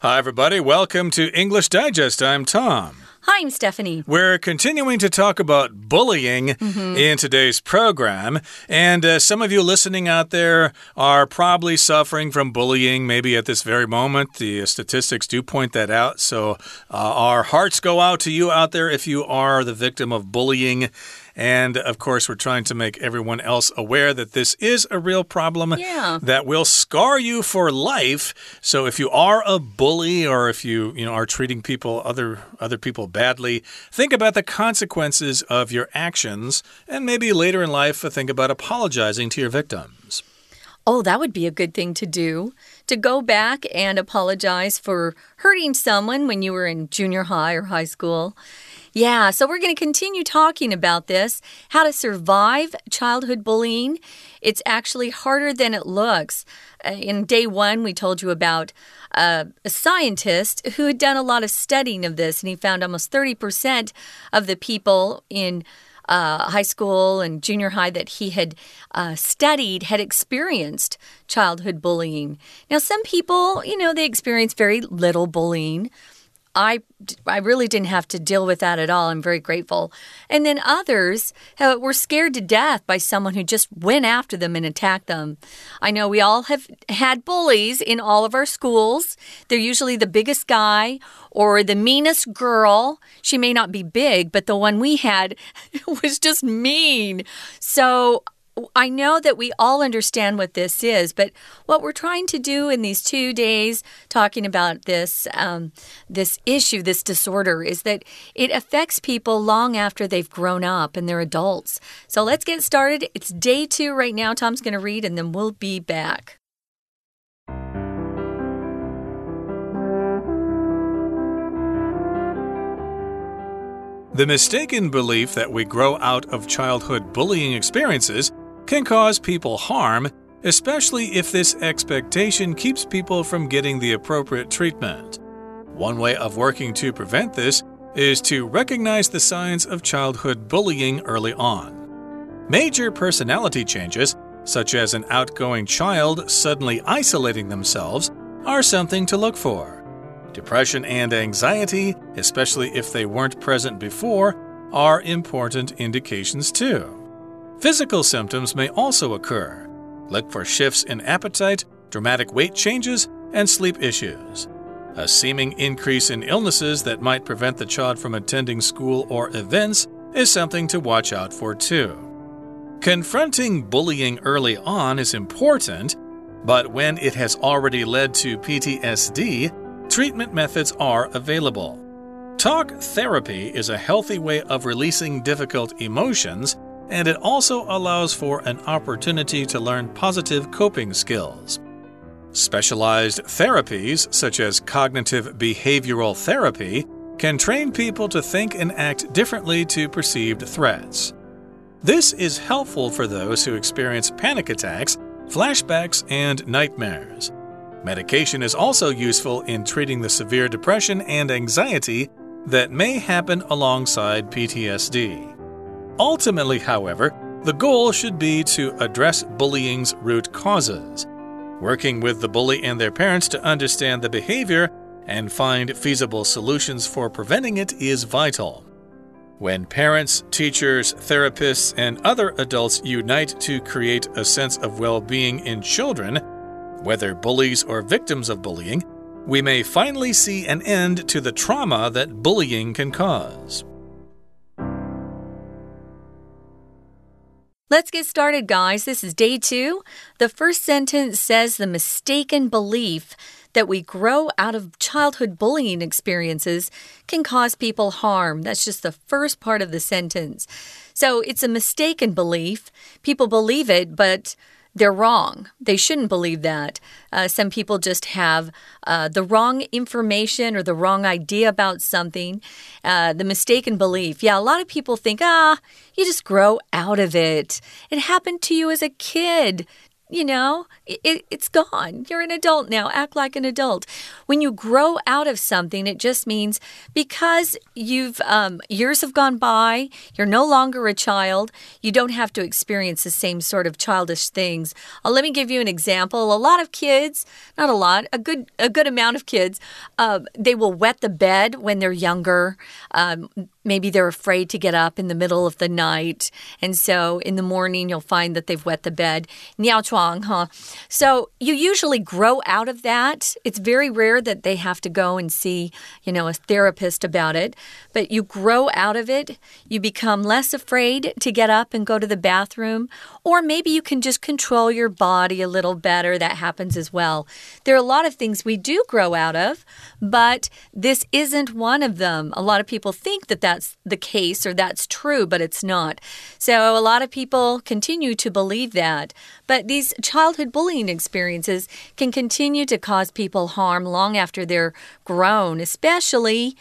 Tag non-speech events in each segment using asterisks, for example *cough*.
Hi, everybody. Welcome to English Digest. I'm Tom. Hi, I'm Stephanie. We're continuing to talk about bullying mm -hmm. in today's program. And uh, some of you listening out there are probably suffering from bullying, maybe at this very moment. The statistics do point that out. So uh, our hearts go out to you out there if you are the victim of bullying. And of course, we're trying to make everyone else aware that this is a real problem yeah. that will scar you for life. So if you are a bully or if you, you know, are treating people other other people badly, think about the consequences of your actions and maybe later in life think about apologizing to your victims. Oh, that would be a good thing to do. To go back and apologize for hurting someone when you were in junior high or high school. Yeah, so we're going to continue talking about this how to survive childhood bullying. It's actually harder than it looks. Uh, in day one, we told you about uh, a scientist who had done a lot of studying of this, and he found almost 30% of the people in uh, high school and junior high that he had uh, studied had experienced childhood bullying. Now, some people, you know, they experience very little bullying. I, I really didn't have to deal with that at all. I'm very grateful. And then others uh, were scared to death by someone who just went after them and attacked them. I know we all have had bullies in all of our schools. They're usually the biggest guy or the meanest girl. She may not be big, but the one we had *laughs* was just mean. So I know that we all understand what this is, but what we're trying to do in these two days talking about this um, this issue, this disorder, is that it affects people long after they've grown up and they're adults. So let's get started. It's day two right now. Tom's going to read, and then we'll be back. The mistaken belief that we grow out of childhood bullying experiences can cause people harm, especially if this expectation keeps people from getting the appropriate treatment. One way of working to prevent this is to recognize the signs of childhood bullying early on. Major personality changes, such as an outgoing child suddenly isolating themselves, are something to look for. Depression and anxiety, especially if they weren't present before, are important indications too. Physical symptoms may also occur. Look for shifts in appetite, dramatic weight changes, and sleep issues. A seeming increase in illnesses that might prevent the child from attending school or events is something to watch out for too. Confronting bullying early on is important, but when it has already led to PTSD, treatment methods are available. Talk therapy is a healthy way of releasing difficult emotions and it also allows for an opportunity to learn positive coping skills. Specialized therapies, such as cognitive behavioral therapy, can train people to think and act differently to perceived threats. This is helpful for those who experience panic attacks, flashbacks, and nightmares. Medication is also useful in treating the severe depression and anxiety that may happen alongside PTSD. Ultimately, however, the goal should be to address bullying's root causes. Working with the bully and their parents to understand the behavior and find feasible solutions for preventing it is vital. When parents, teachers, therapists, and other adults unite to create a sense of well being in children, whether bullies or victims of bullying, we may finally see an end to the trauma that bullying can cause. Let's get started, guys. This is day two. The first sentence says the mistaken belief that we grow out of childhood bullying experiences can cause people harm. That's just the first part of the sentence. So it's a mistaken belief. People believe it, but they're wrong. They shouldn't believe that. Uh, some people just have uh, the wrong information or the wrong idea about something, uh, the mistaken belief. Yeah, a lot of people think, ah, you just grow out of it. It happened to you as a kid. You know, it, it's gone. You're an adult now. Act like an adult. When you grow out of something, it just means because you've um, years have gone by, you're no longer a child. You don't have to experience the same sort of childish things. Uh, let me give you an example. A lot of kids, not a lot, a good a good amount of kids, uh, they will wet the bed when they're younger. Um, maybe they're afraid to get up in the middle of the night, and so in the morning you'll find that they've wet the bed. Huh? So you usually grow out of that. It's very rare that they have to go and see, you know, a therapist about it, but you grow out of it. You become less afraid to get up and go to the bathroom, or maybe you can just control your body a little better. That happens as well. There are a lot of things we do grow out of, but this isn't one of them. A lot of people think that that's the case or that's true, but it's not. So a lot of people continue to believe that. But these childhood bullying experiences can continue to cause people harm long after they're grown, especially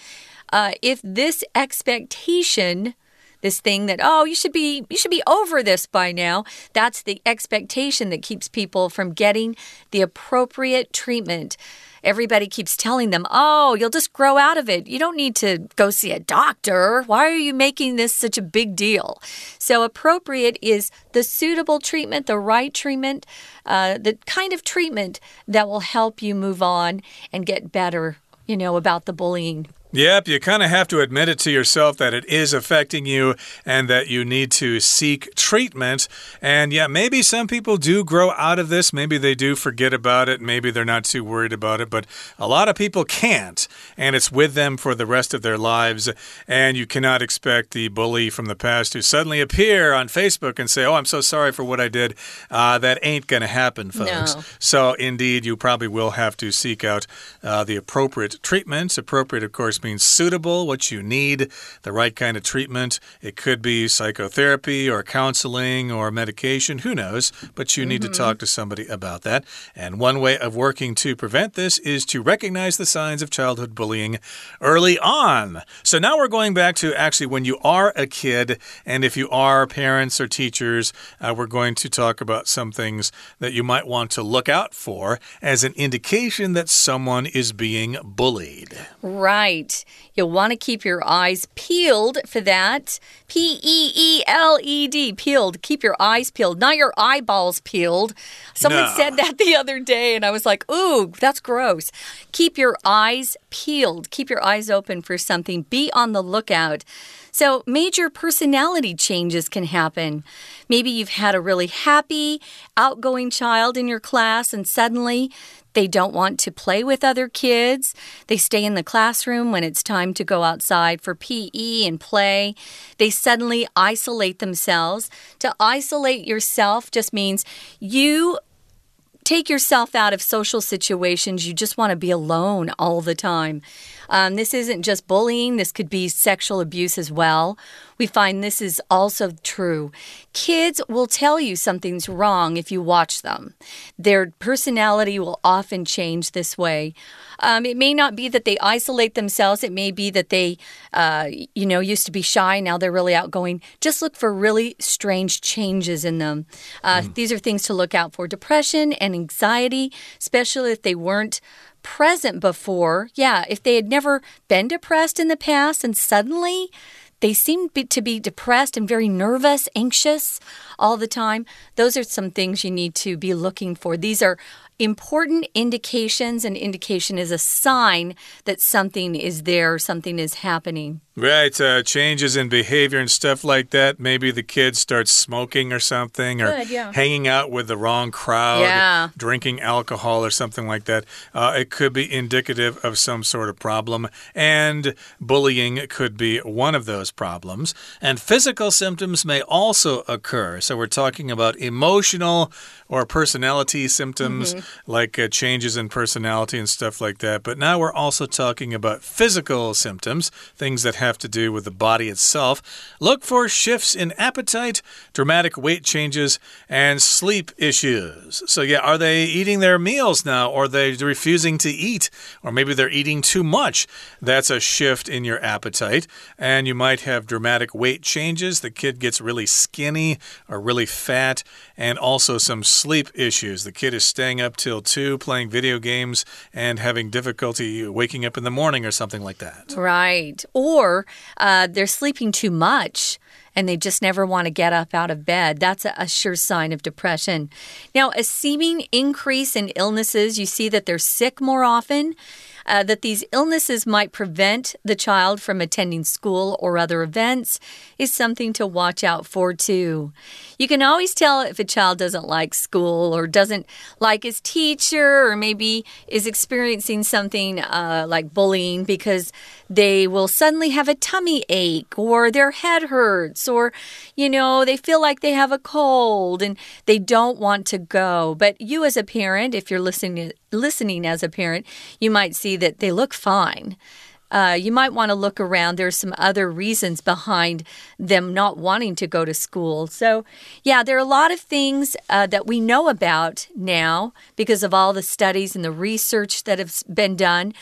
uh, if this expectation this thing that oh you should be you should be over this by now that's the expectation that keeps people from getting the appropriate treatment everybody keeps telling them, oh, you'll just grow out of it. You don't need to go see a doctor. Why are you making this such a big deal? So, appropriate is the suitable treatment, the right treatment, uh, the kind of treatment that will help you move on and get better, you know, about the bullying Yep, you kind of have to admit it to yourself that it is affecting you and that you need to seek treatment. And yeah, maybe some people do grow out of this. Maybe they do forget about it. Maybe they're not too worried about it. But a lot of people can't. And it's with them for the rest of their lives. And you cannot expect the bully from the past to suddenly appear on Facebook and say, Oh, I'm so sorry for what I did. Uh, that ain't going to happen, folks. No. So, indeed, you probably will have to seek out uh, the appropriate treatments. Appropriate, of course, means suitable, what you need, the right kind of treatment. It could be psychotherapy or counseling or medication, who knows, but you need mm -hmm. to mm-hmm. talk to somebody about that. And one way of working to prevent this is to recognize the signs of childhood bullying early on. So now we're going back to actually when you are a kid, and if you are parents or teachers, uh, we're going to talk about some things that you might want to look out for as an indication that someone is being bullied. Right You'll want to keep your eyes peeled for that. P E E L E D, peeled. Keep your eyes peeled, not your eyeballs peeled. Someone no. said that the other day, and I was like, ooh, that's gross. Keep your eyes peeled. Keep your eyes open for something. Be on the lookout. So, major personality changes can happen. Maybe you've had a really happy, outgoing child in your class, and suddenly they don't want to play with other kids. They stay in the classroom when it's time to go outside for PE and play. They suddenly isolate themselves. To isolate yourself just means you take yourself out of social situations. You just want to be alone all the time. Um, this isn't just bullying, this could be sexual abuse as well. We find this is also true. Kids will tell you something's wrong if you watch them. Their personality will often change this way. Um, it may not be that they isolate themselves. It may be that they, uh, you know, used to be shy. Now they're really outgoing. Just look for really strange changes in them. Uh, mm. These are things to look out for depression and anxiety, especially if they weren't present before. Yeah, if they had never been depressed in the past and suddenly they seem to be depressed and very nervous, anxious all the time. Those are some things you need to be looking for. These are important indications. An indication is a sign that something is there, something is happening. Right, uh, changes in behavior and stuff like that. Maybe the kids start smoking or something, or Good, yeah. hanging out with the wrong crowd, yeah. drinking alcohol or something like that. Uh, it could be indicative of some sort of problem, and bullying could be one of those problems. And physical symptoms may also occur. So we're talking about emotional or personality symptoms. Mm -hmm. like uh, changes in personality and stuff like that. But now we're also talking about physical symptoms, things that have to do with the body itself. Look for shifts in appetite, dramatic weight changes, and sleep issues. So, yeah, are they eating their meals now, or are they refusing to eat, or maybe they're eating too much? That's a shift in your appetite. And you might have dramatic weight changes. The kid gets really skinny or really fat, and also some sleep issues. The kid is staying up till 2 playing video games and having difficulty waking up in the morning or something like that. Right. Or uh, they're sleeping too much and they just never want to get up out of bed. That's a, sure sign of depression. Now, a seeming increase in illnesses, you see that they're sick more often uh, that these illnesses might prevent the child from attending school or other events is something to watch out for, too. You can always tell if a child doesn't like school or doesn't like his teacher or maybe is experiencing something uh, like bullying because they will suddenly have a tummy ache or their head hurts or, you know, they feel like they have a cold and they don't want to go. But you, as a parent, if you're listening, listening as a parent, you might see that they look fine. Uh, you might want to look around. There's some other reasons behind them not wanting to go to school. So, yeah, there are a lot of things uh, that we know about now because of all the studies and the research that have been done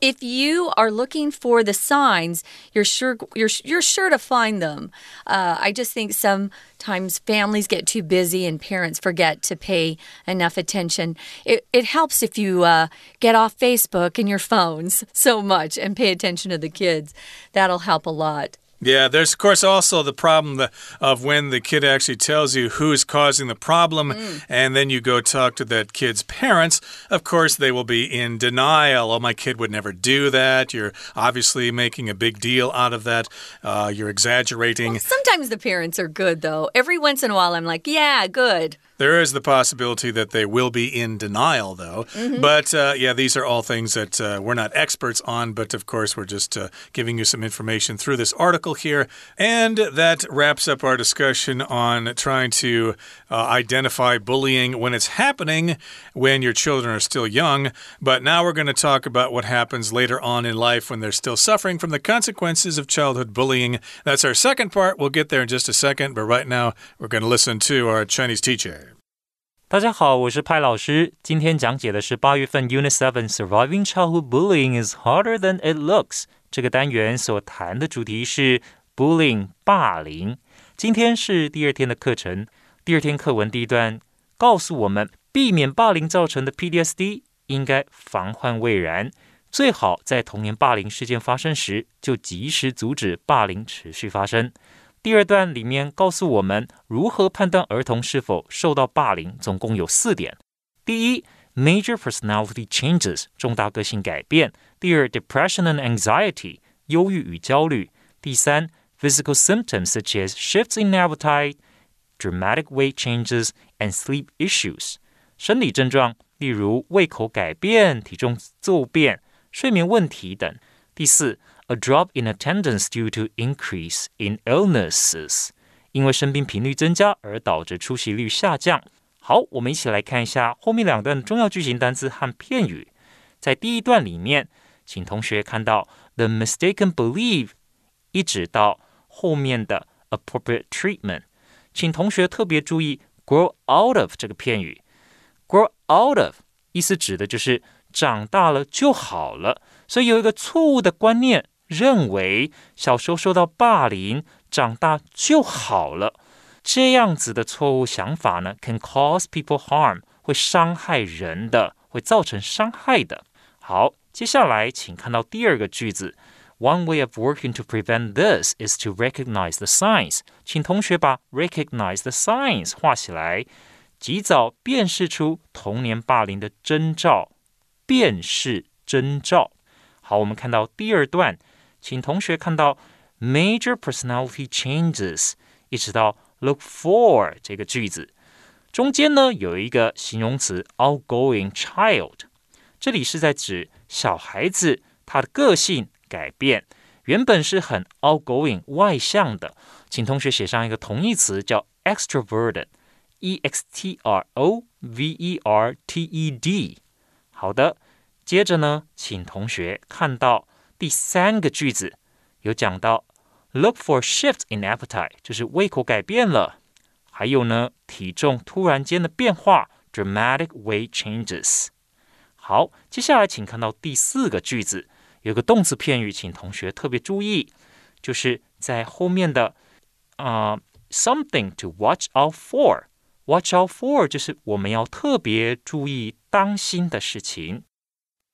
if you are looking for the signs, you're sure you're you're sure to find them. Uh, I just think sometimes families get too busy and parents forget to pay enough attention. It it helps if you uh, get off Facebook and your phones *laughs* so much and pay attention to the kids. That'll help a lot. Yeah, there's of course also the problem of when the kid actually tells you who's causing the problem, mm. and then you go talk to that kid's parents. Of course, they will be in denial. Oh, my kid would never do that. You're obviously making a big deal out of that. Uh, you're exaggerating. Well, sometimes the parents are good, though. Every once in a while, I'm like, yeah, good. There is the possibility that they will be in denial, though. Mm -hmm. But uh, yeah, these are all things that uh, we're not experts on, but of course, we're just uh, giving you some information through this article here. And that wraps up our discussion on trying to uh, identify bullying when it's happening when your children are still young. But now we're going to talk about what happens later on in life when they're still suffering from the consequences of childhood bullying. That's our second part. We'll get there in just a second, but right now, we're going to listen to our Chinese teacher. 大家好，我是派老师。今天讲解的是八月份 Unit Seven Surviving Childhood Bullying is Harder Than It Looks 这个单元所谈的主题是 bullying 霸凌。今天是第二天的课程，第二天课文第一段告诉我们，避免霸凌造成的 PTSD 应该防患未然，最好在童年霸凌事件发生时就及时阻止霸凌持续发生。第二段里面告诉我们如何判断儿童是否受到霸凌，总共有四点。第一，major personality changes，重大个性改变；第二，depression and anxiety，忧郁与焦虑；第三，physical symptoms such as shifts in appetite, dramatic weight changes and sleep issues，生理症状例如胃口改变、体重骤变、睡眠问题等。第四。 a drop in attendance due to increase in illnesses，因为生病频率增加而导致出席率下降。好，我们一起来看一下后面两段重要句型单词和片语。在第一段里面，请同学看到 the mistaken belief，一直到后面的 appropriate treatment，请同学特别注意 grow out of 这个片语。grow out of 意思指的就是长大了就好了，所以有一个错误的观念。认为小时候受到霸凌，长大就好了，这样子的错误想法呢，can cause people harm，会伤害人的，会造成伤害的。好，接下来请看到第二个句子，One way of working to prevent this is to recognize the signs。请同学把 recognize the signs 画起来，及早辨识出童年霸凌的征兆，辨识征兆。好，我们看到第二段。请同学看到 major personality changes，一直到 look for 这个句子中间呢，有一个形容词 outgoing child，这里是在指小孩子他的个性改变，原本是很 outgoing 外向的，请同学写上一个同义词叫 extroverted，e x t r o v e r t e d。好的，接着呢，请同学看到第三个句子，有讲到 look for shift in appetite，就是胃口改变了。还有呢，体重突然间的变化，dramatic weight changes。好，接下来请看到第四个句子，有个动词片语，请同学特别注意，就是在后面的啊、呃、something to watch out for。watch out for 就是我们要特别注意、当心的事情。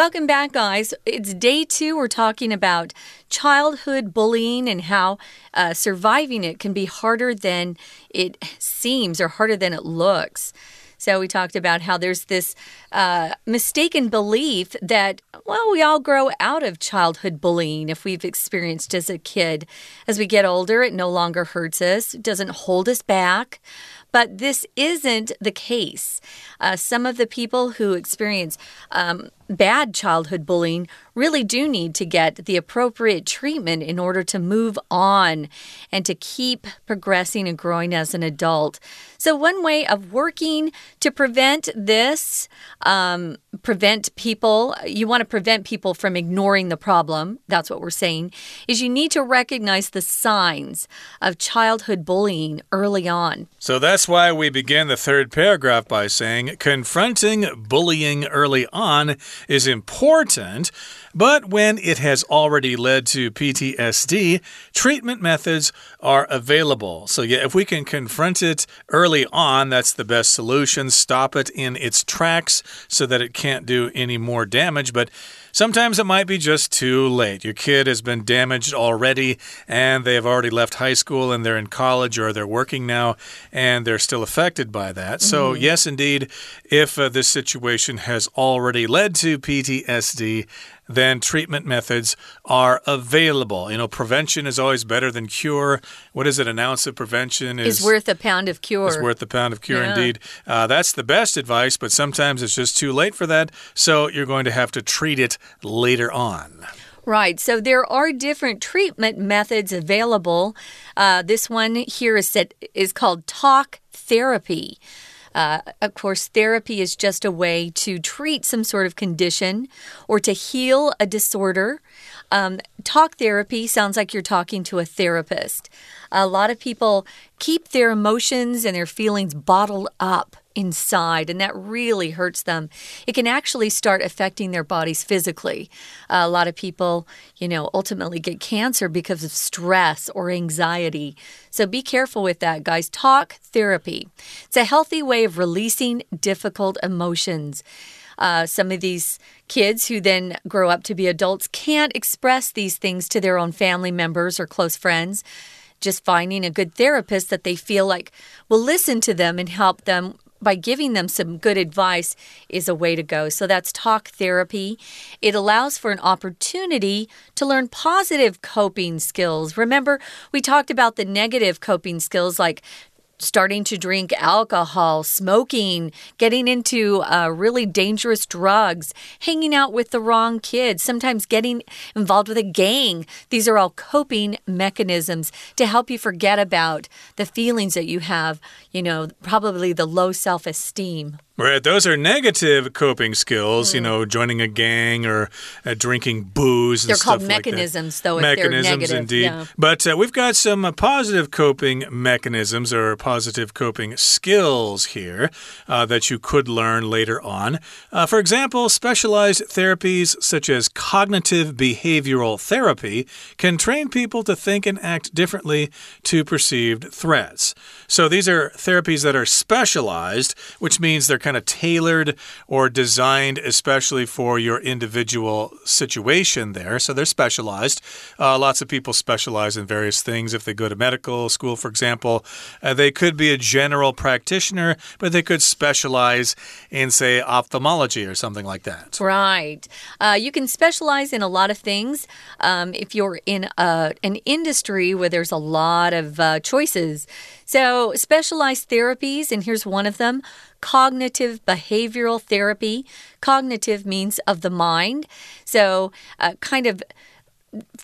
Welcome back, guys. It's day two. We're talking about childhood bullying and how uh, surviving it can be harder than it seems or harder than it looks. So, we talked about how there's this uh, mistaken belief that, well, we all grow out of childhood bullying if we've experienced as a kid. As we get older, it no longer hurts us, it doesn't hold us back. But this isn't the case. Uh, some of the people who experience um, bad childhood bullying really do need to get the appropriate treatment in order to move on and to keep progressing and growing as an adult. So, one way of working to prevent this, um, prevent people, you want to prevent people from ignoring the problem, that's what we're saying, is you need to recognize the signs of childhood bullying early on. So that's why we begin the third paragraph by saying confronting bullying early on is important, but when it has already led to PTSD, treatment methods are available. So, yeah, if we can confront it early on, that's the best solution. Stop it in its tracks so that it can't do any more damage. But Sometimes it might be just too late. Your kid has been damaged already and they have already left high school and they're in college or they're working now and they're still affected by that. So, yes, indeed, if uh, this situation has already led to PTSD, then treatment methods are available. You know, prevention is always better than cure. What is it? An ounce of prevention is Is worth a pound of cure. is worth a pound of cure, Yeah. indeed. Uh, that's the best advice, but sometimes it's just too late for that. So you're going to have to treat it later on. Right. So there are different treatment methods available. Uh, this one here is said is called talk therapy. Uh, of course, therapy is just a way to treat some sort of condition or to heal a disorder. Um, talk therapy sounds like you're talking to a therapist. A lot of people keep their emotions and their feelings bottled up inside, and that really hurts them. It can actually start affecting their bodies physically. a lot of people, you know, ultimately get cancer because of stress or anxiety. So be careful with that, guys. Talk therapy. It's a healthy way of releasing difficult emotions. Uh, some of these kids who then grow up to be adults can't express these things to their own family members or close friends. Just finding a good therapist that they feel like will listen to them and help them by giving them some good advice is a way to go. So that's talk therapy. It allows for an opportunity to learn positive coping skills. Remember, we talked about the negative coping skills like starting to drink alcohol, smoking, getting into uh, really dangerous drugs, hanging out with the wrong kids, sometimes getting involved with a gang. These are all coping mechanisms to help you forget about the feelings that you have, you know, probably the low self esteem. Right, those are negative coping skills, you know, joining a gang or uh, drinking booze. And. They're called stuff like that. mechanisms, though, mechanisms, negative, indeed. yeah. But uh, we've got some uh, positive coping mechanisms or positive coping skills here uh, that you could learn later on. Uh, for example, specialized therapies such as cognitive behavioral therapy can train people to think and act differently to perceived threats. So these are therapies that are specialized, which means they're kind of tailored or designed especially for your individual situation there. So they're specialized. Uh, lots of people specialize in various things. If they go to medical school, for example, uh, they could be a general practitioner, but they could specialize in, say, ophthalmology or something like that. Right. Uh, you can specialize in a lot of things. Um, if you're in a, an industry where there's a lot of uh, choices, so specialized therapies, and here's one of them cognitive behavioral therapy. Cognitive means of the mind. So, uh, kind of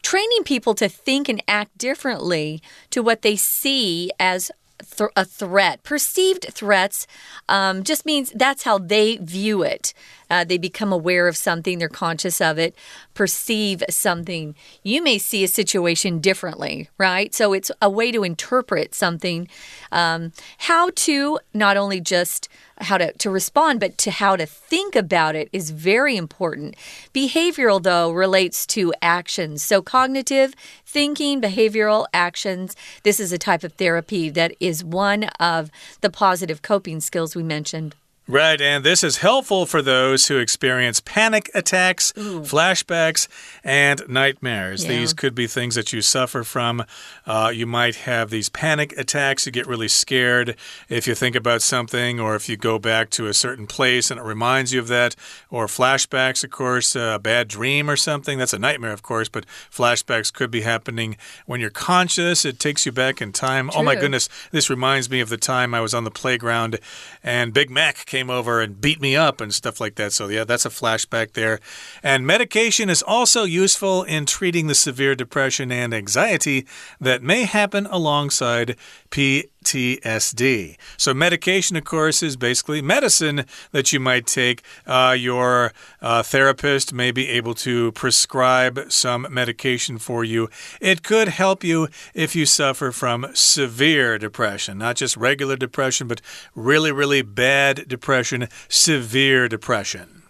training people to think and act differently to what they see as th a threat. Perceived threats um, just means that's how they view it. Uh, they become aware of something, they're conscious of it, perceive something. You may see a situation differently, right? So it's a way to interpret something. Um, how to not only just how to, to respond, but to how to think about it is very important. Behavioral, though, relates to actions. So cognitive, thinking, behavioral actions. This is a type of therapy that is one of the positive coping skills we mentioned. Right, and this is helpful for those who experience panic attacks, Ooh. flashbacks, and nightmares. Yeah. These could be things that you suffer from. Uh, you might have these panic attacks, you get really scared if you think about something, or if you go back to a certain place and it reminds you of that, or flashbacks, of course, a bad dream or something. That's a nightmare, of course, but flashbacks could be happening when you're conscious. It takes you back in time. True. Oh my goodness, this reminds me of the time I was on the playground and Big Mac came came over and beat me up and stuff like that. So, yeah, that's a flashback there. And medication is also useful in treating the severe depression and anxiety that may happen alongside PTSD. So, medication, of course, is basically medicine that you might take. Uh, your uh, therapist may be able to prescribe some medication for you. It could help you if you suffer from severe depression, not just regular depression, but really, really bad depression, severe depression.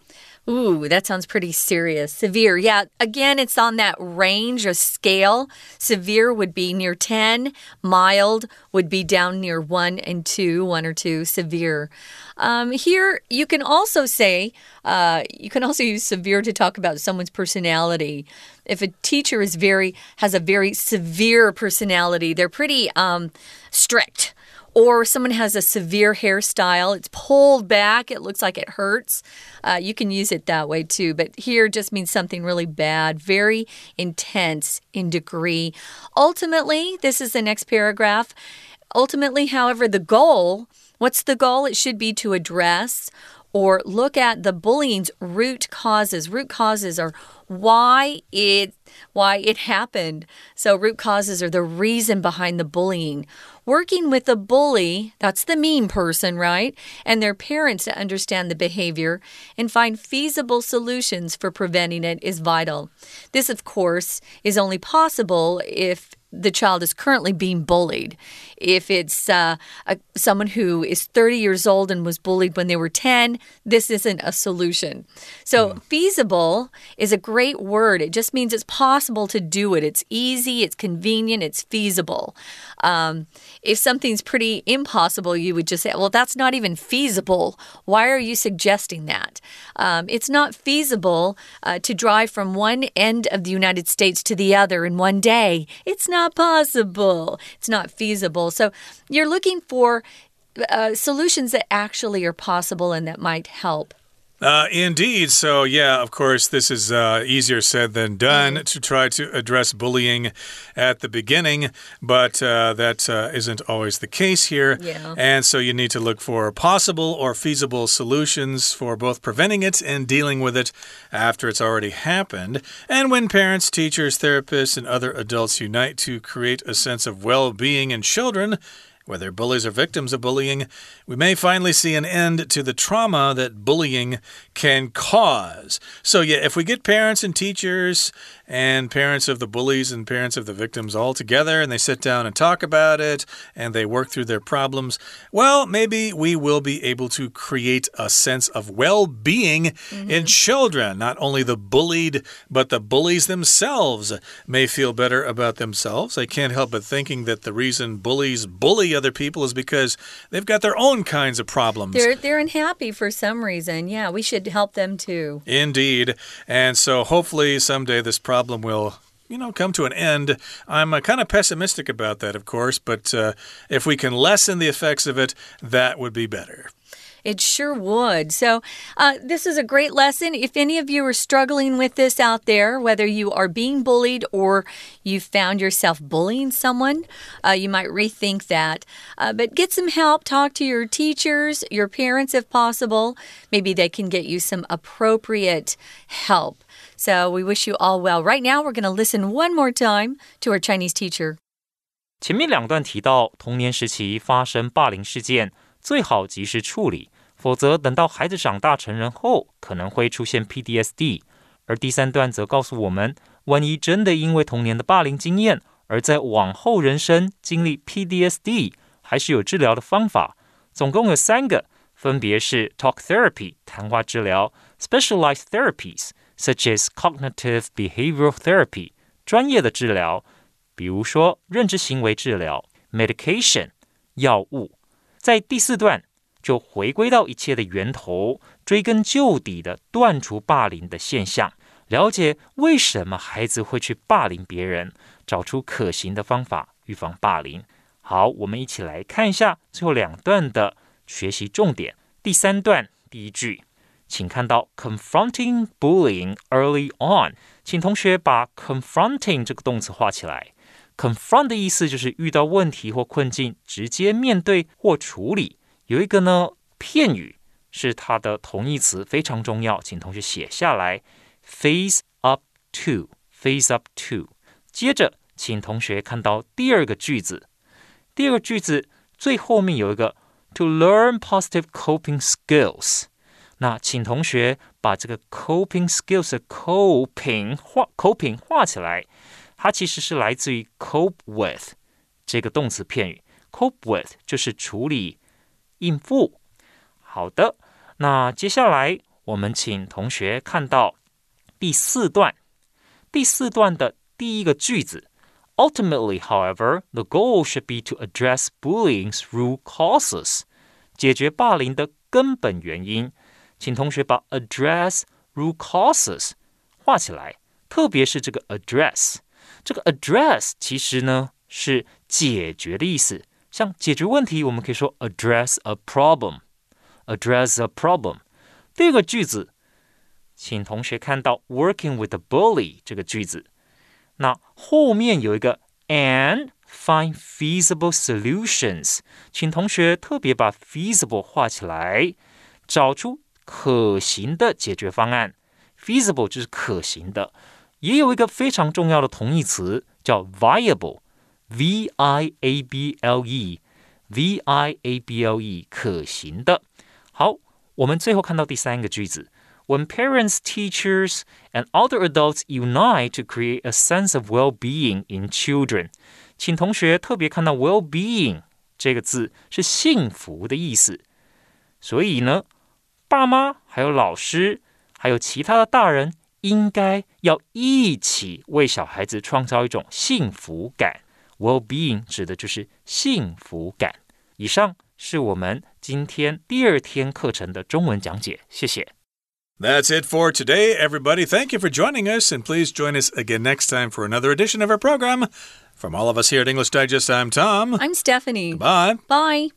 Ooh, that sounds pretty serious. Severe. Yeah, again, it's on that range or scale. Severe would be near 10, mild would be down near 1 and 2, 1 or 2, severe. Um, here, you can also say, uh, you can also use severe to talk about someone's personality. If a teacher is very, has a very severe personality, they're pretty um, strict or someone has a severe hairstyle, it's pulled back, it looks like it hurts. Uh, you can use it that way too, but here just means something really bad, very intense in degree. Ultimately, this is the next paragraph. Ultimately, however, the goal what's the goal? It should be to address or look at the bullying's root causes. Root causes are why it why it happened. So root causes are the reason behind the bullying. Working with the bully, that's the mean person, right? And their parents to understand the behavior and find feasible solutions for preventing it is vital. This, of course, is only possible if the child is currently being bullied. If it's uh, a, someone who is 30 years old and was bullied when they were 10, this isn't a solution. So, mm. feasible is a great word. It just means it's possible to do it. It's easy, it's convenient, it's feasible. Um, if something's pretty impossible, you would just say, well, that's not even feasible. Why are you suggesting that? Um, it's not feasible uh, to drive from one end of the United States to the other in one day. It's not possible. It's not feasible. So you're looking for uh, solutions that actually are possible and that might help. Uh, indeed. So, yeah, of course, this is uh, easier said than done mm. to try to address bullying at the beginning, but uh, that uh, not always the case here. Yeah. And so you need to look for possible or feasible solutions for both preventing it and dealing with it after it's already happened. And when parents, teachers, therapists, and other adults unite to create a sense of well being in children, whether bullies are victims of bullying, we may finally see an end to the trauma that bullying can cause. So, yeah, if we get parents and teachers and parents of the bullies and parents of the victims all together and they sit down and talk about it and they work through their problems, well, maybe we will be able to create a sense of well being mm -hmm. in children. Not only the bullied, but the bullies themselves may feel better about themselves. I can't help but thinking that the reason bullies bully other people is because they've got their own kinds of problems. They're, they're unhappy for some reason. Yeah, we should help them too. Indeed. And so hopefully someday this problem problem will you know, come to an end. I'm uh, kind of pessimistic about that, of course, but uh, if we can lessen the effects of it, that would be better. It sure would. So, uh, this is a great lesson. If any of you are struggling with this out there, whether you are being bullied or you found yourself bullying someone, uh, you might rethink that. Uh, but get some help. Talk to your teachers, your parents if possible. Maybe they can get you some appropriate help. So, we wish you all well. Right now, we're going to listen one more time to our Chinese teacher. 前面两段提到童年时期发生霸凌事件，最好及时处理。 否则，等到孩子长大成人后，可能会出现 PTSD。而第三段则告诉我们，万一真的因为童年的霸凌经验，而在往后人生经历 PTSD，还是有治疗的方法。总共有三个，分别是 Talk Therapy 谈话治疗，Specialized Therapies such as Cognitive Behavioral Therapy 专业的治疗，比如说认知行为治疗，Medication 药物。在第四段。就回归到一切的源头，追根究底的断除霸凌的现象，了解为什么孩子会去霸凌别人，找出可行的方法预防霸凌。好，我们一起来看一下最后两段的学习重点。第三段第一句，请看到 confronting bullying early on，请同学把 confronting 这个动词画起来。confront 的意思就是遇到问题或困境，直接面对或处理。有一个呢片语是它的同义词，非常重要，请同学写下来。Face up to，face up to。接着，请同学看到第二个句子，第二个句子最后面有一个 to learn positive coping skills。那请同学把这个 coping skills 的 coping 画 coping 画起来，它其实是来自于 cope with 这个动词片语。cope with 就是处理。应付，好的。那接下来我们请同学看到第四段，第四段的第一个句子。Ultimately, however, the goal should be to address bullying's root causes，解决霸凌的根本原因。请同学把 address root causes 画起来，特别是这个 address，这个 address 其实呢是解决的意思。像解决问题，我们可以说 address a problem，address a problem。第二个句子，请同学看到 working with a bully 这个句子，那后面有一个 and find feasible solutions，请同学特别把 feasible 画起来，找出可行的解决方案。feasible 就是可行的，也有一个非常重要的同义词叫 viable。V I A B L E，V I A B L E，可行的。好，我们最后看到第三个句子：When parents, teachers, and other adults unite to create a sense of well-being in children，请同学特别看到 well-being 这个字是幸福的意思。所以呢，爸妈还有老师，还有其他的大人，应该要一起为小孩子创造一种幸福感。Well-being 指的就是幸福感。以上是我们今天第二天课程的中文讲解，谢谢。That's it for today, everybody. Thank you for joining us, and please join us again next time for another edition of our program. From all of us here at English Digest, I'm Tom. I'm Stephanie. Bye. Bye.